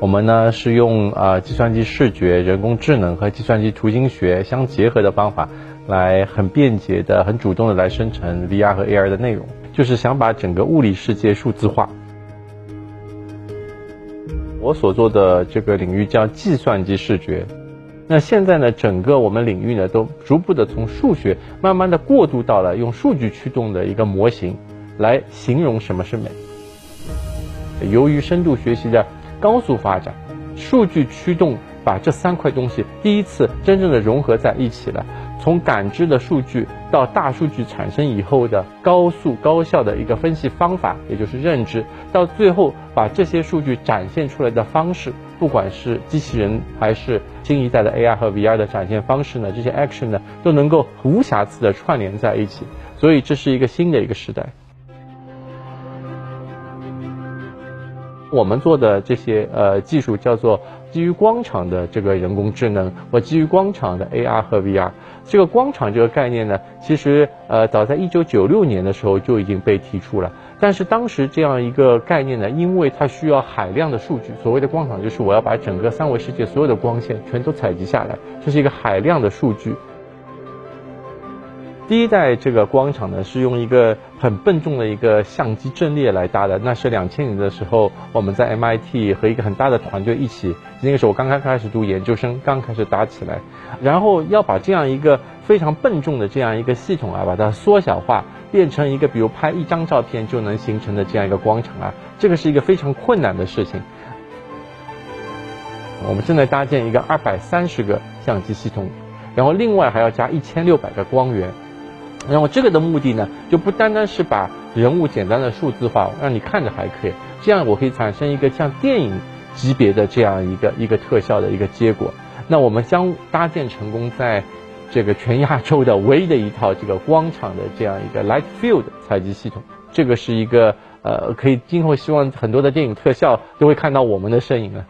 我们呢是用啊计算机视觉、人工智能和计算机图形学相结合的方法，来很便捷的、很主动的来生成 VR 和 AR 的内容，就是想把整个物理世界数字化。我所做的这个领域叫计算机视觉。那现在呢，整个我们领域呢都逐步的从数学慢慢的过渡到了用数据驱动的一个模型，来形容什么是美。由于深度学习的高速发展，数据驱动把这三块东西第一次真正的融合在一起了。从感知的数据到大数据产生以后的高速高效的一个分析方法，也就是认知，到最后把这些数据展现出来的方式，不管是机器人还是新一代的 AR 和 VR 的展现方式呢，这些 action 呢都能够无瑕疵的串联在一起。所以这是一个新的一个时代。我们做的这些呃技术叫做基于光场的这个人工智能，或基于光场的 AR 和 VR。这个光场这个概念呢，其实呃早在一九九六年的时候就已经被提出了。但是当时这样一个概念呢，因为它需要海量的数据，所谓的光场就是我要把整个三维世界所有的光线全都采集下来，这是一个海量的数据。第一代这个光场呢，是用一个很笨重的一个相机阵列来搭的。那是两千年的时候，我们在 MIT 和一个很大的团队一起，那个时候我刚刚开始读研究生，刚开始搭起来。然后要把这样一个非常笨重的这样一个系统啊，把它缩小化，变成一个比如拍一张照片就能形成的这样一个光场啊，这个是一个非常困难的事情。我们正在搭建一个二百三十个相机系统，然后另外还要加一千六百个光源。然后这个的目的呢，就不单单是把人物简单的数字化，让你看着还可以，这样我可以产生一个像电影级别的这样一个一个特效的一个结果。那我们将搭建成功，在这个全亚洲的唯一的一套这个光场的这样一个 light field 采集系统。这个是一个呃，可以今后希望很多的电影特效都会看到我们的身影了。